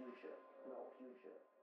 future, no future.